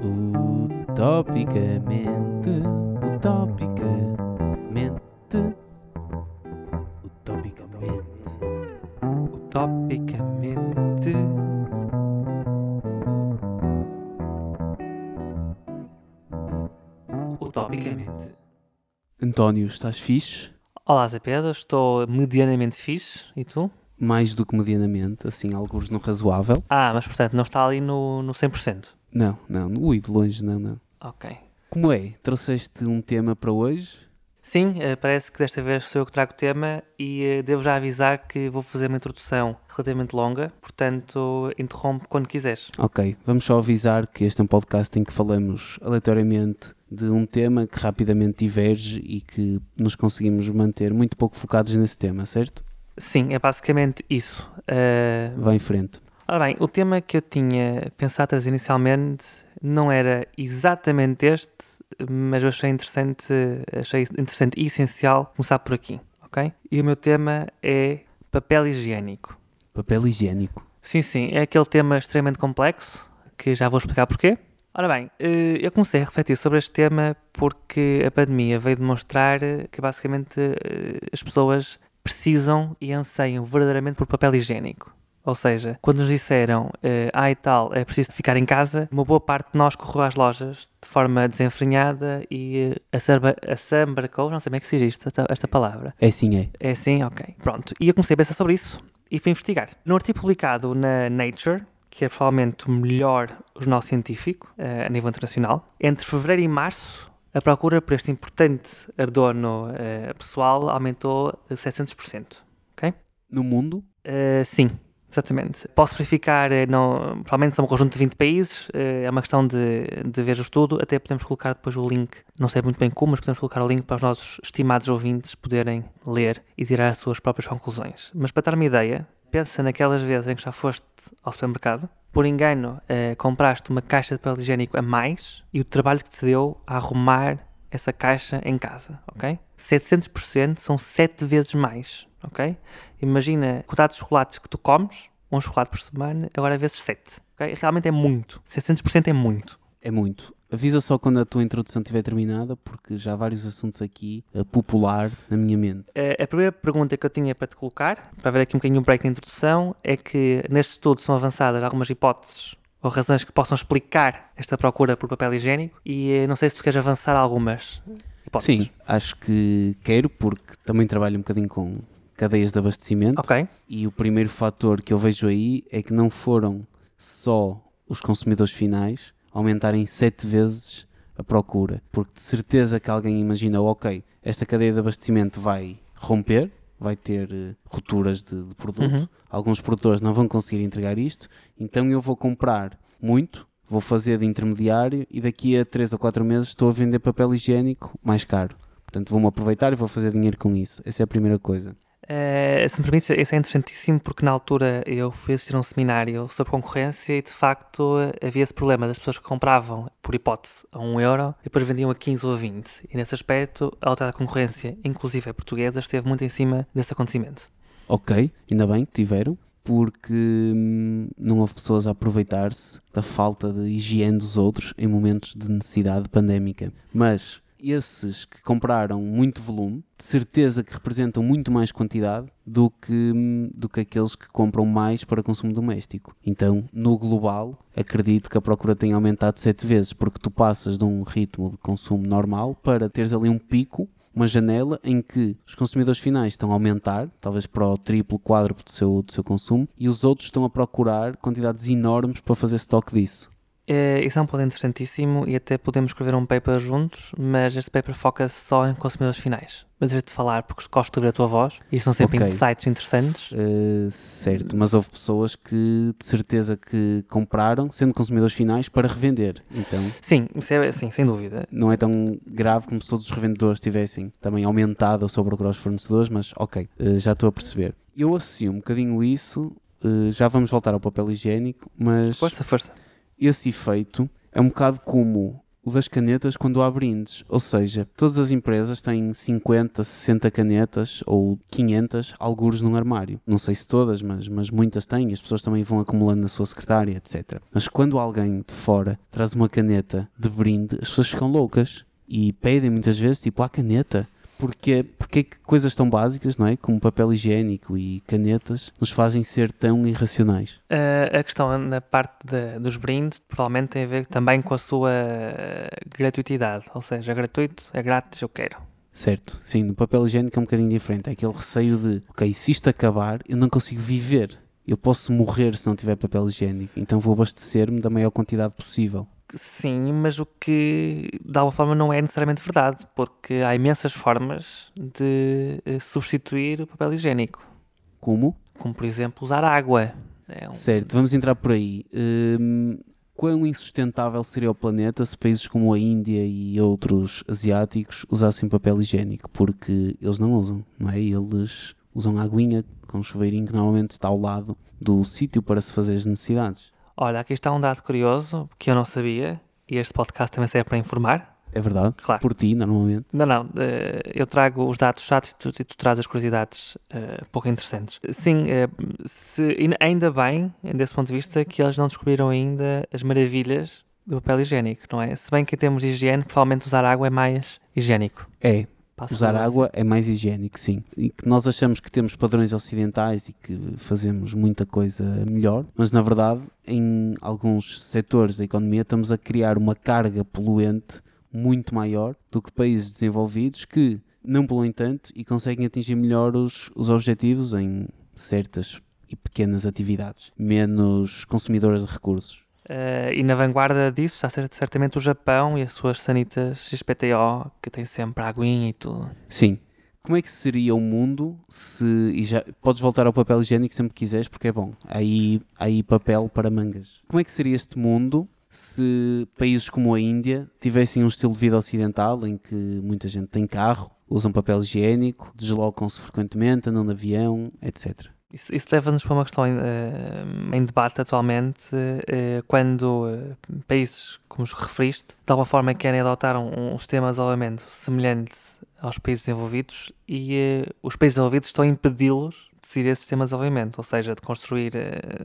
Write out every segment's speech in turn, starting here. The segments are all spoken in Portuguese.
Utopicamente, utopicamente, utopicamente. Utopicamente. Utopicamente. António, estás fixe? Olá, Zé Pedro, estou medianamente fixe. E tu? Mais do que medianamente, assim, alguns no razoável. Ah, mas portanto não está ali no, no 100%. Não, não, ui, de longe, não, não. Ok. Como é? Trouxeste um tema para hoje? Sim, eh, parece que desta vez sou eu que trago o tema e eh, devo já avisar que vou fazer uma introdução relativamente longa, portanto interrompe quando quiseres. Ok, vamos só avisar que este é um podcast em que falamos aleatoriamente de um tema que rapidamente diverge e que nos conseguimos manter muito pouco focados nesse tema, certo? Sim, é basicamente isso. Eh, Vai em frente. Ora bem, o tema que eu tinha pensado trazer inicialmente não era exatamente este, mas eu achei interessante, achei interessante e essencial começar por aqui, ok? E o meu tema é papel higiênico. Papel higiênico. Sim, sim, é aquele tema extremamente complexo, que já vou explicar porquê. Ora bem, eh, eu comecei a refletir sobre este tema porque a pandemia veio demonstrar que basicamente eh, as pessoas precisam e anseiam verdadeiramente por papel higiênico. Ou seja, quando nos disseram, eh, ah e tal, é preciso ficar em casa, uma boa parte de nós correu às lojas de forma desenfreada e eh, assamba- assambarcou, não sei como é que se diz isto, esta, esta palavra. É sim, é. É assim? Ok. Pronto. E eu comecei a pensar sobre isso e fui investigar. Num artigo publicado na Nature, que é provavelmente o melhor jornal científico eh, a nível internacional, entre fevereiro e março, a procura por este importante adorno eh, pessoal aumentou a 700%. Ok? No mundo, Eh, sim, exatamente. Posso verificar, eh, não, provavelmente são um conjunto de 20 países, eh, é uma questão de, de ver o estudo, até podemos colocar depois o link, não sei muito bem como, mas podemos colocar o link para os nossos estimados ouvintes poderem ler e tirar as suas próprias conclusões. Mas para dar uma ideia, pensa naquelas vezes em que já foste ao supermercado, por engano eh, compraste uma caixa de papel higiênico a mais e o trabalho que te deu a arrumar essa caixa em casa, ok? 700% são 7 vezes mais, ok? Imagina a quantidade de chocolates que tu comes, um chocolate por semana, agora vezes 7, ok? Realmente é muito. 700% é muito. É muito. Avisa só quando a tua introdução estiver terminada, porque já há vários assuntos aqui a popular na minha mente. Eh, A primeira pergunta que eu tinha para te colocar, para ver aqui um bocadinho um break na introdução, é que neste estudo são avançadas algumas hipóteses ou razões que possam explicar esta procura por papel higiênico e eh, não sei se tu queres avançar algumas hipóteses. Sim, acho que quero, porque também trabalho um bocadinho com cadeias de abastecimento. Ok. E o primeiro fator que eu vejo aí é que não foram só os consumidores finais aumentarem sete vezes a procura. Porque de certeza que alguém imagina, ok, esta cadeia de abastecimento vai romper, vai ter eh, rupturas de, de produto, Uhum. alguns produtores não vão conseguir entregar isto, então eu vou comprar muito, vou fazer de intermediário e daqui a 3 ou 4 meses estou a vender papel higiênico mais caro. Portanto, vou-me aproveitar e vou fazer dinheiro com isso. Essa é a primeira coisa. Eh, se me permites, isso é interessantíssimo porque na altura eu fui assistir a um seminário sobre concorrência e de facto havia esse problema das pessoas que compravam, por hipótese, a 1 euro e depois vendiam a 15 ou a 20. E nesse aspecto, a autoridade de concorrência, inclusive a portuguesa, esteve muito em cima desse acontecimento. Ok, ainda bem que tiveram, porque hum, não houve pessoas a aproveitar-se da falta de higiene dos outros em momentos de necessidade pandémica. Mas esses que compraram muito volume, de certeza que representam muito mais quantidade do que, do que aqueles que compram mais para consumo doméstico. Então, no global, acredito que a procura tenha aumentado sete vezes, porque tu passas de um ritmo de consumo normal para teres ali um pico uma janela em que os consumidores finais estão a aumentar, talvez para o triplo, quádruplo do seu, do seu consumo, e os outros estão a procurar quantidades enormes para fazer estoque disso. Eh, isso é um ponto interessantíssimo e até podemos escrever um paper juntos, mas este paper foca-se só em consumidores finais. Mas deixa-te falar porque gosto de ouvir a tua voz e são sempre Ok. insights interessantes. Uh, certo, mas houve pessoas que de certeza que compraram, sendo consumidores finais, para revender. Então Sim, é, sim, sem dúvida. não é tão grave como se todos os revendedores tivessem também aumentado a sua procura aos fornecedores, mas ok, uh, já estou a perceber. Eu associo um bocadinho isso, já vamos voltar ao papel higiênico, mas Força, força. Esse efeito é um bocado como o das canetas quando há brindes. Ou seja, todas as empresas têm 50, 60 canetas ou 500 algures num armário. Não sei se todas, mas, mas muitas têm. As pessoas também vão acumulando na sua secretária, etc. Mas quando alguém de fora traz uma caneta de brinde, as pessoas ficam loucas e pedem muitas vezes, tipo, a caneta porque, porque é que coisas tão básicas, não é? Como papel higiênico e canetas nos fazem ser tão irracionais? Uh, a questão na parte de, dos brindes provavelmente tem a ver também com a sua gratuitidade, ou seja, é gratuito, é grátis, eu quero. Certo, sim, no papel higiênico é um bocadinho diferente, é aquele receio de, ok, se isto acabar, eu não consigo viver, eu posso morrer se não tiver papel higiênico, então vou abastecer-me da maior quantidade possível. Sim, mas o que de alguma forma não é necessariamente verdade, porque há imensas formas de eh, substituir o papel higiênico. Como? Como, por exemplo, usar água. É um... Certo, vamos entrar por aí. Hum, quão insustentável seria o planeta se países como a Índia e outros asiáticos usassem papel higiênico? Porque eles não usam, não é? Eles usam aguinha com um chuveirinho que normalmente está ao lado do sítio para se fazer as necessidades. Olha, aqui está um dado curioso que eu não sabia e este podcast também serve para informar. É verdade? Claro. Por ti, normalmente? Não, não. Eh, eu trago os dados chatos e tu, e tu trazes as curiosidades uh, pouco interessantes. Sim, uh, se, ainda bem, desse ponto de vista, que eles não descobriram ainda as maravilhas do papel higiênico, não é? Se bem que em termos de higiene, provavelmente usar água é mais higiênico. É, Usar água é mais higiênico, sim. E que nós achamos que temos padrões ocidentais e que fazemos muita coisa melhor, mas na verdade, em alguns setores da economia, estamos a criar uma carga poluente muito maior do que países desenvolvidos que não poluem tanto e conseguem atingir melhor os, os objetivos em certas e pequenas atividades, menos consumidoras de recursos. Uh, e na vanguarda disso está certamente o Japão e as suas sanitas XPTO, que tem sempre aguinha e tudo. Sim. Como é que seria o mundo se. E já podes voltar ao papel higiênico sempre que quiseres, porque é bom. Aí, aí papel para mangas. Como é que seria este mundo se países como a Índia tivessem um estilo de vida ocidental em que muita gente tem carro, usam papel higiênico, deslocam-se frequentemente, andam de avião, etc. Isso, isso leva-nos para uma questão em, uh, em debate atualmente, uh, quando uh, países, como os referiste, de alguma forma querem adotar um, um sistema de isolamento semelhante aos países desenvolvidos e os países desenvolvidos estão a impedi-los de seguir esse sistema de desenvolvimento, ou seja, de construir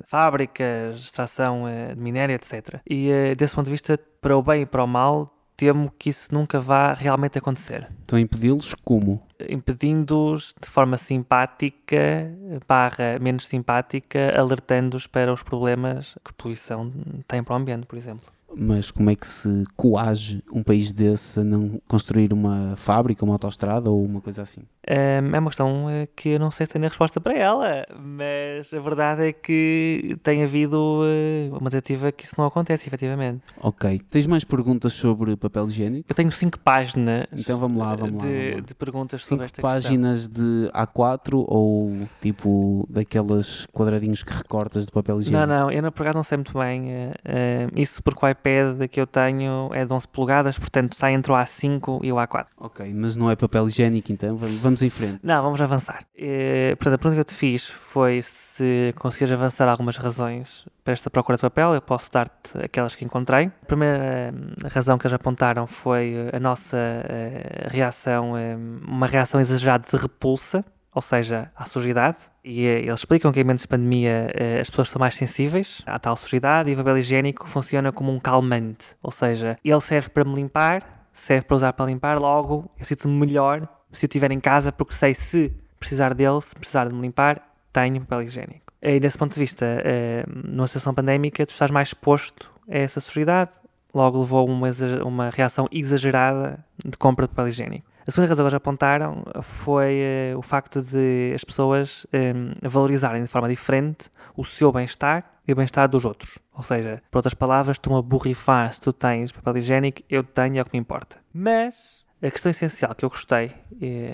fábricas, extração de minério, etc. E desse ponto de vista, para o bem e para o mal, temo que isso nunca vá realmente acontecer. Estão a impedi-los como? Impedindo-os de forma simpática, barra menos simpática, alertando-os para os problemas que a poluição tem para o ambiente, por exemplo. Mas como é que se coage um país desse a não construir uma fábrica, uma autostrada ou uma coisa assim? É uma questão eh, que eu não sei se tenho a resposta para ela, mas a verdade é que tem havido eh, uma tentativa que isso não acontece, efetivamente. Ok. Tens mais perguntas sobre papel higiênico? Eu tenho cinco páginas. Então vamos lá, vamos de, lá. Vamos lá. de perguntas cinco sobre esta páginas questão. de A4 ou tipo daqueles quadradinhos que recortas de papel higiênico? Não, não, eu na verdade não sei muito bem. Uh, uh, isso porque o iPad que eu tenho é de 11 polegadas, portanto está entre o A5 e o A4. Ok, mas não é papel higiênico então? Vamos vamos em frente. Não, vamos avançar. E, portanto, a pergunta que eu te fiz foi se conseguires avançar algumas razões para esta procura de papel. Eu posso dar-te aquelas que encontrei. A primeira hum, razão que eles apontaram foi a nossa uh, reação, um, uma reação exagerada de repulsa ou seja, à sujidade, e eh, eles explicam que em momentos de pandemia eh, as pessoas são mais sensíveis à tal sujidade e o papel higiênico funciona como um calmante, ou seja, ele serve para me limpar, serve para usar para limpar, logo eu sinto-me melhor se eu estiver em casa, porque sei se precisar dele, se precisar de me limpar, tenho papel higiênico. E desse ponto de vista, eh, numa situação pandémica, tu estás mais exposto a essa sujidade, logo levou uma, uma reação exagerada de compra de papel higiênico. A segunda razão que eles apontaram foi uh, o facto de as pessoas um, valorizarem de forma diferente o seu bem-estar e o bem-estar dos outros. Ou seja, por outras palavras, estão a borrifar se tu tens papel higiênico, eu tenho, é o que me importa. Mas a questão essencial que eu gostei e,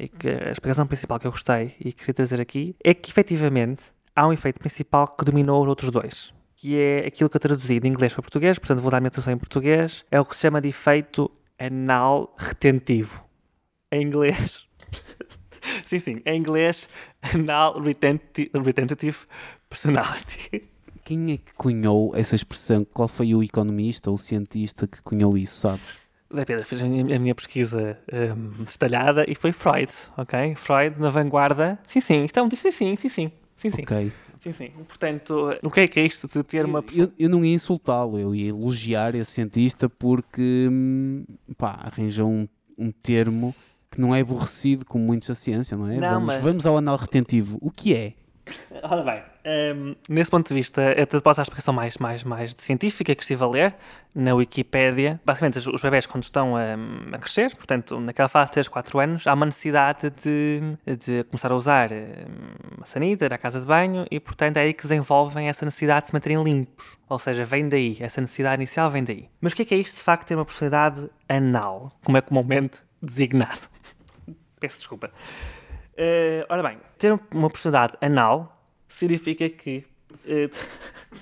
e que a explicação principal que eu gostei e queria trazer aqui é que efetivamente há um efeito principal que dominou os outros dois, que é aquilo que eu traduzi de inglês para português, portanto vou dar a minha tradução em português, é o que se chama de efeito anal retentivo. Em inglês. sim, sim, em inglês, anal retentive personality. Quem é que cunhou essa expressão? Qual foi o economista ou o cientista que cunhou isso, sabes? Zé Pedro, fiz a minha, a minha pesquisa um, detalhada e foi Freud, ok? Freud na vanguarda. Sim, sim, isto é um. Sim, sim, sim, sim. Sim, sim. Ok. Sim, sim. Portanto, o que é que é isto de ter uma Eu, eu- eu não ia insultá-lo, eu ia elogiar esse cientista porque hum, pá, arranjou um, um termo que não é aborrecido como muitos da ciência, não é? Não, vamos, mas- vamos ao anal retentivo. O que é? Ora bem, ehm, nesse ponto de vista, posso dar a explicação mais, mais, mais científica que estive a ler na Wikipédia. Basicamente, os, os bebés, quando estão a, a crescer, portanto, naquela fase de 3, 4 anos, há uma necessidade de, de começar a usar ehm, a sanita, à casa de banho, e, portanto, é aí que desenvolvem essa necessidade de se manterem limpos. Ou seja, vem daí, essa necessidade inicial vem daí. Mas o que é que é isto, de facto, ter uma personalidade anal, como é comumente designado? Peço desculpa. Eh, ora bem, ter uma personalidade anal significa que. eh,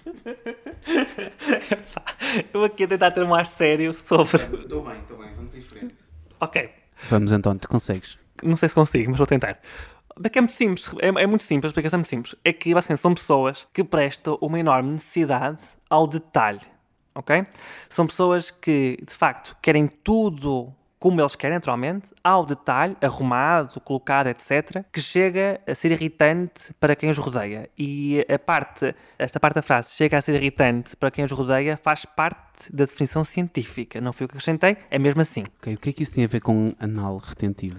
eu aqui a tentar ter um ar sério sobre. Estou bem, estou bem, vamos em frente. Ok, Vamos, António, tu consegues. não sei se consigo, mas vou tentar. É que é muito simples, é, é muito simples, a explicação é muito simples. É que basicamente são pessoas que prestam uma enorme necessidade ao detalhe, ok? São pessoas que, de facto, querem tudo como eles querem, naturalmente, ao detalhe, arrumado, colocado, etc., que chega a ser irritante para quem os rodeia. E a parte, esta parte da frase, chega a ser irritante para quem os rodeia, faz parte da definição científica. Não fui eu que acrescentei, é mesmo assim. Ok, o que é que isso tem a ver com anal retentivo?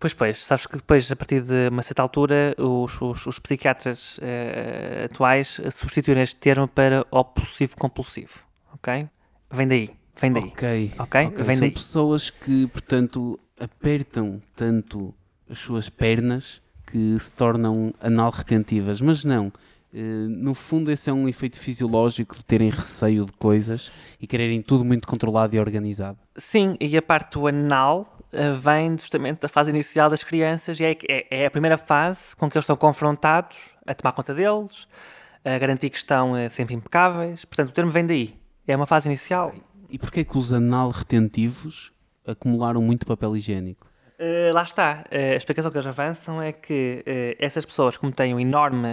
Pois, pois, sabes que depois, a partir de uma certa altura, os, os, os psiquiatras eh, atuais substituíram este termo para obsessivo-compulsivo, ok? Vem daí, vem daí. Ok, Ok? Vem São daí. pessoas que, portanto, apertam tanto as suas pernas que se tornam anal retentivas, mas não. Eh, no fundo, esse é um efeito fisiológico de terem receio de coisas e quererem tudo muito controlado e organizado. Sim, e a parte do anal eh, vem justamente da fase inicial das crianças e é, é, é a primeira fase com que eles estão confrontados a tomar conta deles, a garantir que estão eh, sempre impecáveis. Portanto, o termo vem daí. É uma fase inicial. E porquê que os anal retentivos acumularam muito papel higiênico? Uh, lá está. Uh, a explicação que eles avançam é que uh, essas pessoas, como têm uma enorme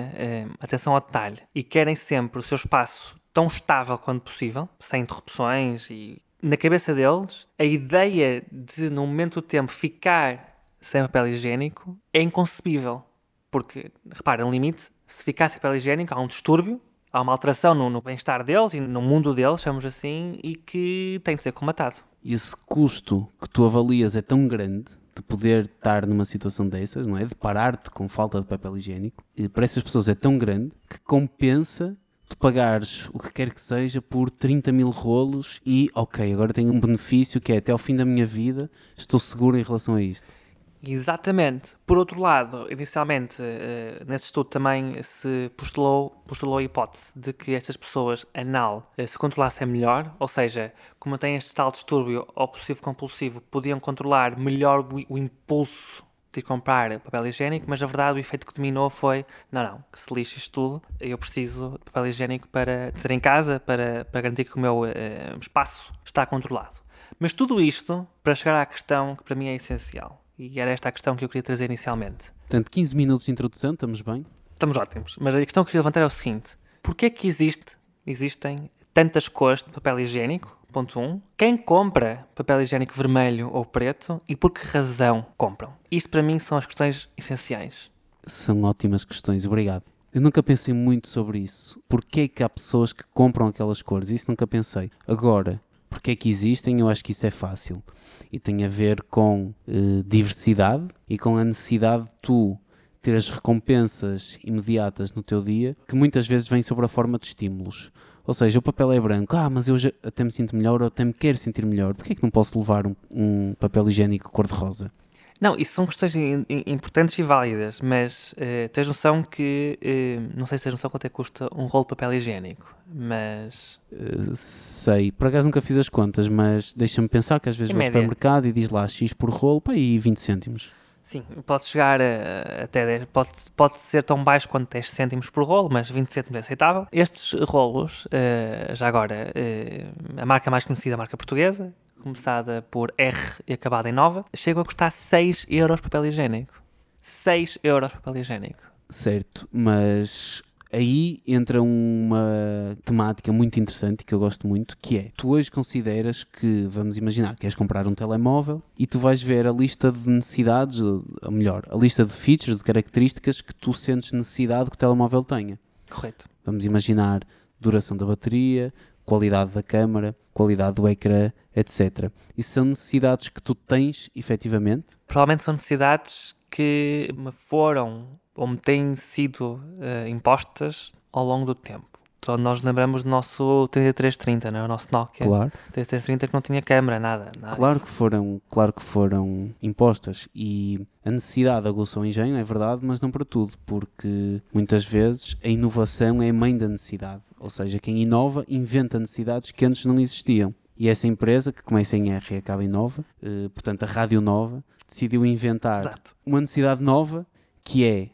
atenção ao detalhe e querem sempre o seu espaço tão estável quanto possível, sem interrupções e na cabeça deles, a ideia de, num momento do tempo, ficar sem papel higiênico é inconcebível. Porque, repara, um limite, se ficar sem papel higiênico, há um distúrbio, há uma alteração no, no bem-estar deles e no mundo deles, chamamos assim, e que tem de ser colmatado. E esse custo que tu avalias é tão grande de poder estar numa situação dessas, não é? De parar-te com falta de papel higiênico, e para essas pessoas é tão grande que compensa tu pagares o que quer que seja por 30 mil rolos e, ok, agora tenho um benefício que é até ao fim da minha vida estou seguro em relação a isto. Exatamente. Por outro lado, inicialmente, eh, nesse estudo também se postulou, postulou a hipótese de que estas pessoas anal eh, se controlassem melhor, ou seja, como têm este tal distúrbio obsessivo-compulsivo, podiam controlar melhor o, impulso de comprar papel higiênico, mas na verdade o efeito que dominou foi: não, não, que se lixe isto tudo, eu preciso de papel higiênico para ter em casa, para, para garantir que o meu eh, espaço está controlado. Mas tudo isto para chegar à questão que para mim é essencial. E era esta a questão que eu queria trazer inicialmente. Portanto, 15 minutos de introdução, estamos bem? Estamos ótimos, mas a questão que eu queria levantar é o seguinte: porquê é que existe, existem tantas cores de papel higiênico? Ponto 1. Um. Quem compra papel higiênico vermelho ou preto e por que razão compram? Isto para mim são as questões essenciais. São ótimas questões, obrigado. Eu nunca pensei muito sobre isso. Porquê é que há pessoas que compram aquelas cores? Isso nunca pensei. Agora, porque é que existem? Eu acho que isso é fácil. E tem a ver com eh, diversidade e com a necessidade de tu ter as recompensas imediatas no teu dia, que muitas vezes vêm sob a forma de estímulos. Ou seja, o papel é branco, ah, mas eu já até me sinto melhor ou até me quero sentir melhor. Porquê é que não posso levar um, um papel higiênico cor-de-rosa? Não, isso são questões importantes e válidas, mas eh, tens noção que, eh, não sei se tens noção quanto é que custa um rolo de papel higiênico, mas Uh, sei, por acaso nunca fiz as contas, mas deixa-me pensar que às vezes Em vou ao supermercado e diz lá X por rolo, pá, e 20 cêntimos. sim, pode chegar a, até 10, pode, pode ser tão baixo quanto 10 cêntimos por rolo, mas 20 cêntimos é aceitável. Estes rolos, eh, já agora, eh, a marca mais conhecida, a marca portuguesa, começada por R e acabada em Nova, chegam a custar 6 euros papel higiênico. 6 euros papel higiênico. Certo, mas aí entra uma temática muito interessante que eu gosto muito, que é, tu hoje consideras que, vamos imaginar, queres comprar um telemóvel e tu vais ver a lista de necessidades, ou melhor, a lista de features, de características que tu sentes necessidade que o telemóvel tenha. Correto. Vamos imaginar duração da bateria, qualidade da câmara, qualidade do ecrã, etc. Isso são necessidades que tu tens efetivamente? Provavelmente são necessidades que me foram ou me têm sido uh, impostas ao longo do tempo. Então nós lembramos do nosso 3330, não é? o nosso Nokia Claro. 3330 que não tinha câmera, nada. nada Claro que foram, claro que foram impostas e a necessidade aguçou o engenho, é verdade, mas não para tudo, porque muitas vezes a inovação é mãe da necessidade, ou seja, quem inova inventa necessidades que antes não existiam. E essa empresa, que começa em R e acaba em Nova, eh, portanto a Rádio Nova, decidiu inventar Exato. uma necessidade nova que é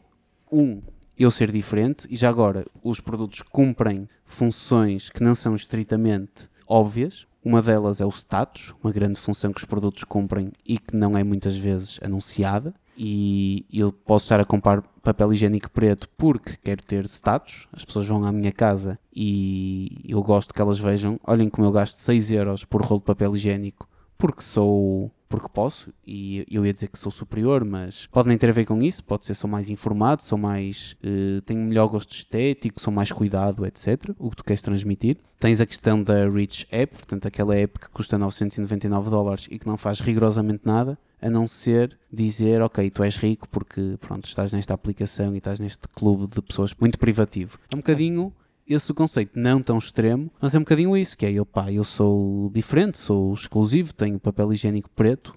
um eu ser diferente e já agora os produtos cumprem funções que não são estritamente óbvias. Uma delas é o status, uma grande função que os produtos cumprem e que não é muitas vezes anunciada. E eu posso estar a comprar papel higiênico preto porque quero ter status. As pessoas vão à minha casa e eu gosto que elas vejam. Olhem como eu gasto 6 euros por rolo de papel higiênico porque sou porque posso e eu ia dizer que sou superior, mas pode nem ter a ver com isso, pode ser sou mais informado, sou mais eh, tenho melhor gosto estético, sou mais cuidado, etc. O que tu queres transmitir. Tens a questão da Rich App, portanto aquela app que custa 999 dólares e que não faz rigorosamente nada, a não ser dizer, ok, tu és rico porque pronto, estás nesta aplicação e estás neste clube de pessoas muito privativo. É um bocadinho esse conceito não tão extremo, mas é um bocadinho isso, que é eu, pá, eu sou diferente, sou exclusivo, tenho papel higiênico preto.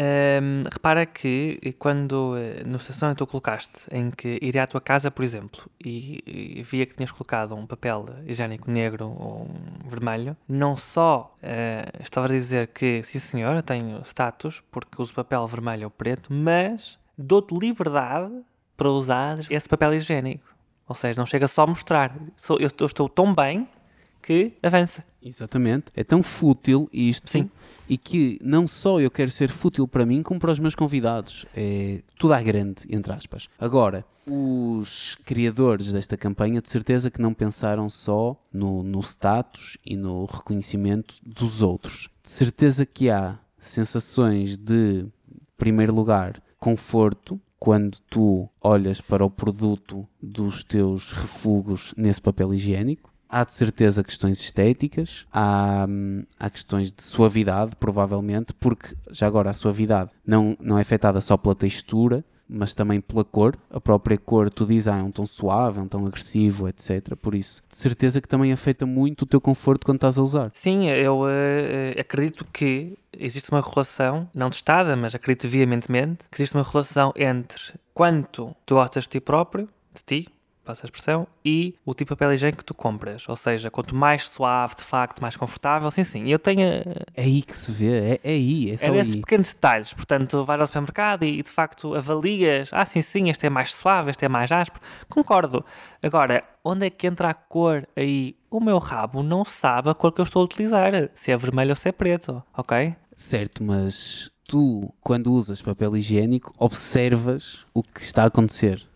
Hum, repara que eh, quando eh, no estação que tu colocaste em que iria à tua casa, por exemplo, e, e via que tinhas colocado um papel higiênico negro ou um vermelho, não só eh, estava a dizer que sim senhor, eu tenho status porque uso papel vermelho ou preto, mas dou-te liberdade para usar esse papel higiênico. Ou seja, não chega só a mostrar. Sou- eu, eu estou tão bem que avança. Exatamente. É tão fútil isto. Sim. E que não só eu quero ser fútil para mim, como para os meus convidados. É tudo à grande, entre aspas. Agora, os criadores desta campanha, de certeza que não pensaram só no, no status e no reconhecimento dos outros. De certeza que há sensações de, em primeiro lugar, conforto quando tu olhas para o produto dos teus refugos nesse papel higiênico. Há de certeza questões estéticas, há, hum, há questões de suavidade, provavelmente, porque já agora a suavidade não, não é afetada só pela textura, mas também pela cor. A própria cor, tu dizes, ah, é um tom suave, é um tom agressivo, etc. Por isso, de certeza que também afeta muito o teu conforto quando estás a usar. Sim, eu eh, acredito que existe uma relação, não testada, mas acredito veementemente, que existe uma relação entre quanto tu gostas de ti próprio, de ti, passa a expressão, e o tipo de papel higiênico que tu compras. Ou seja, quanto mais suave, de facto, mais confortável, sim, sim. Eu tenho. É aí que se vê, é, é aí, é só É nesses aí. pequenos detalhes. Portanto, vais ao supermercado e, de facto avalias. Ah, sim, sim, este é mais suave, este é mais áspero. Concordo. Agora, onde é que entra a cor aí? O meu rabo não sabe a cor que eu estou a utilizar. Se é vermelho ou se é preto, ok? Certo, mas tu, quando usas papel higiênico, observas o que está a acontecer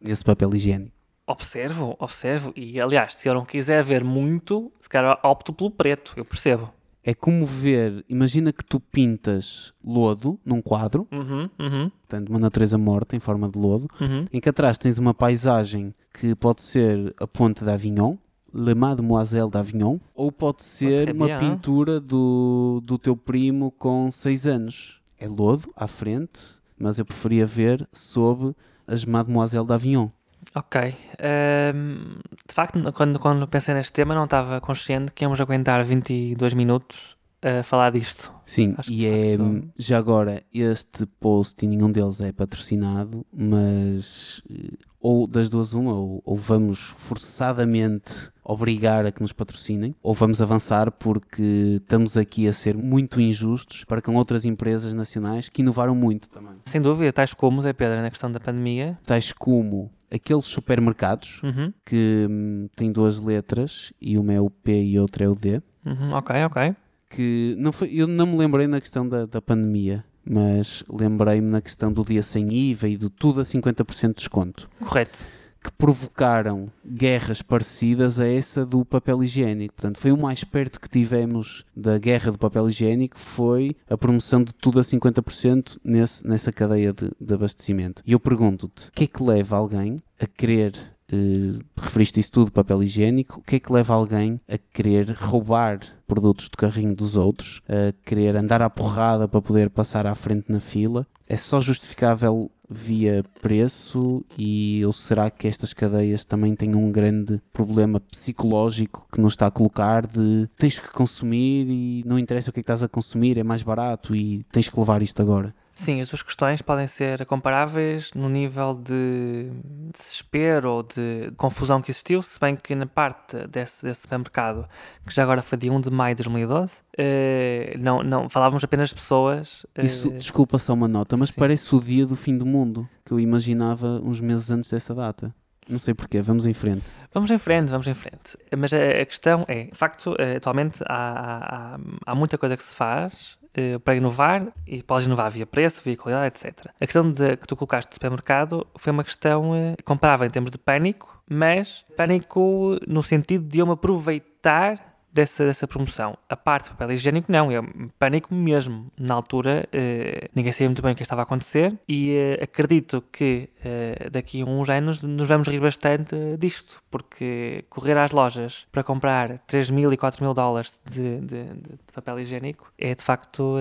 nesse papel higiênico. Observo, observo. E, aliás, se eu não quiser ver muito, se calhar opto pelo preto, eu percebo. É como ver, imagina que tu pintas lodo num quadro, Uhum, uhum, portanto, uma natureza morta em forma de lodo, uhum. em que atrás tens uma paisagem que pode ser a Ponte d'Avignon, Le Mademoiselle d'Avignon, ou pode ser uma pintura do, do teu primo com 6 anos. É lodo à frente, mas eu preferia ver sob as Mademoiselle d'Avignon. Ok. Ahm, de facto, quando, quando pensei neste tema, não estava consciente que íamos aguentar 22 minutos a falar disto. Sim, Acho e é já agora este post e nenhum deles é patrocinado, mas eh, ou das duas uma, ou, ou vamos forçadamente obrigar a que nos patrocinem, ou vamos avançar porque estamos aqui a ser muito injustos para com outras empresas nacionais que inovaram muito também. Sem dúvida, tais como Zé Pedro na questão da pandemia. Tais como aqueles supermercados Uhum, que hum, têm duas letras e uma é o P e outra é o D. uhum, ok, ok. que não foi, eu não me lembrei na questão da, da pandemia, mas lembrei-me na questão do dia sem IVA e do tudo a 50% de desconto. Correto. que provocaram guerras parecidas a essa do papel higiênico. Portanto, foi o mais perto que tivemos da guerra do papel higiênico foi a promoção de tudo a 50% nesse, nessa cadeia de, de abastecimento. E eu pergunto-te, o que é que leva alguém a querer Uh, referiste isso tudo, papel higiênico. O que é que leva alguém a querer roubar produtos do carrinho dos outros, a querer andar à porrada para poder passar à frente na fila? É só justificável via preço e ou será que estas cadeias também têm um grande problema psicológico que nos está a colocar de tens que consumir e não interessa o que é que estás a consumir, é mais barato e tens que levar isto agora? Sim, as duas questões podem ser comparáveis no nível de desespero ou de confusão que existiu, se bem que na parte desse, desse supermercado, que já agora foi de 1 de maio de 2012, eh, não, não, falávamos apenas de pessoas. Eh, Isso, desculpa só uma nota, mas sim. parece o dia do fim do mundo, que eu imaginava uns meses antes dessa data. Não sei porquê, vamos em frente. Vamos em frente, vamos em frente. Mas a, a questão é, de facto, eh, atualmente há, há, há muita coisa que se faz uh, para inovar e podes inovar via preço, via qualidade, etc. A questão de, que tu colocaste do supermercado foi uma questão uh, comparável em termos de pânico, mas pânico no sentido de eu me aproveitar dessa, dessa promoção. A parte do papel higiênico, não, é pânico mesmo. Na altura, uh, ninguém sabia muito bem o que estava a acontecer e uh, acredito que uh, daqui a uns anos nos vamos rir bastante disto, porque correr às lojas para comprar 3 mil e 4 mil dólares de, de, de, papel higiênico é de facto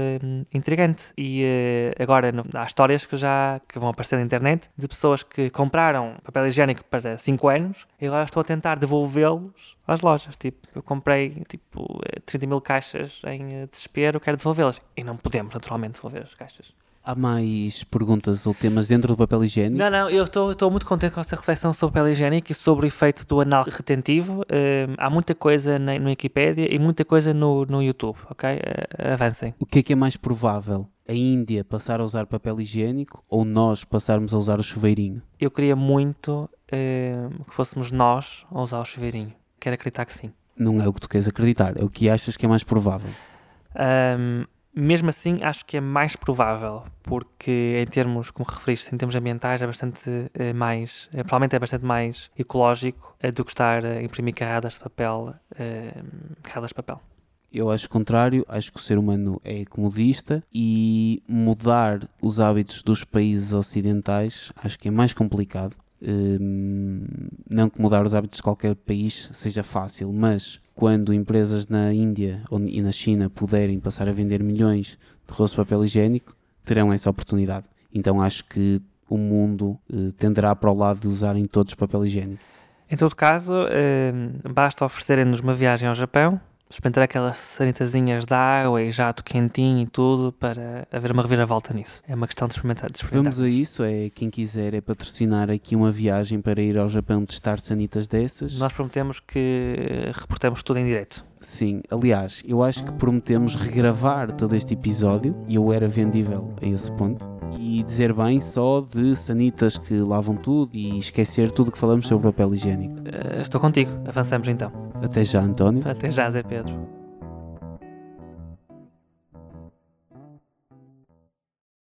intrigante. E agora no, há histórias que já que vão aparecer na internet de pessoas que compraram papel higiênico para 5 anos e agora estão a tentar devolvê-los às lojas. Tipo, eu comprei tipo 30 mil caixas em eh, desespero, quero devolvê-las. E não podemos, naturalmente, devolver as caixas. Há mais perguntas ou temas dentro do papel higiênico? Não, não, eu estou muito contente com essa reflexão sobre o papel higiênico e sobre o efeito do anal retentivo. Uh, há muita coisa na, no Wikipedia e muita coisa no, no YouTube, ok? Uh, avancem. O que é que é mais provável? A Índia passar a usar papel higiênico ou nós passarmos a usar o chuveirinho? Eu queria muito uh, que fôssemos nós a usar o chuveirinho. Quero acreditar que sim. Não é o que tu queres acreditar, é o que achas que é mais provável. Um, mesmo assim, acho que é mais provável, porque em termos, como referiste, em termos ambientais, é bastante uh, mais, uh, provavelmente é bastante mais ecológico uh, do que estar a imprimir carradas de papel, carradas de papel. Eu acho o contrário, acho que o ser humano é comodista e mudar os hábitos dos países ocidentais acho que é mais complicado Hum, não que mudar os hábitos de qualquer país seja fácil, mas quando empresas na Índia e na China puderem passar a vender milhões de rolos de papel higiênico, terão essa oportunidade. Então acho que o mundo eh, tenderá para o lado de usarem todos papel higiênico. Em todo caso, eh, basta oferecerem-nos uma viagem ao Japão experimentar aquelas sanitazinhas de água e jato quentinho e tudo para haver uma reviravolta nisso. É uma questão de experimentar. De experimentar. Vamos a isso, é quem quiser é patrocinar aqui uma viagem para ir ao Japão testar sanitas dessas. Nós prometemos que reportamos tudo em direto. Sim, aliás, eu acho que prometemos regravar todo este episódio e eu era vendível a esse ponto e dizer bem só de sanitas que lavam tudo e esquecer tudo que falamos sobre o papel higiênico. Uh, estou contigo, avançamos então. Até já, António. Até já, Zé Pedro.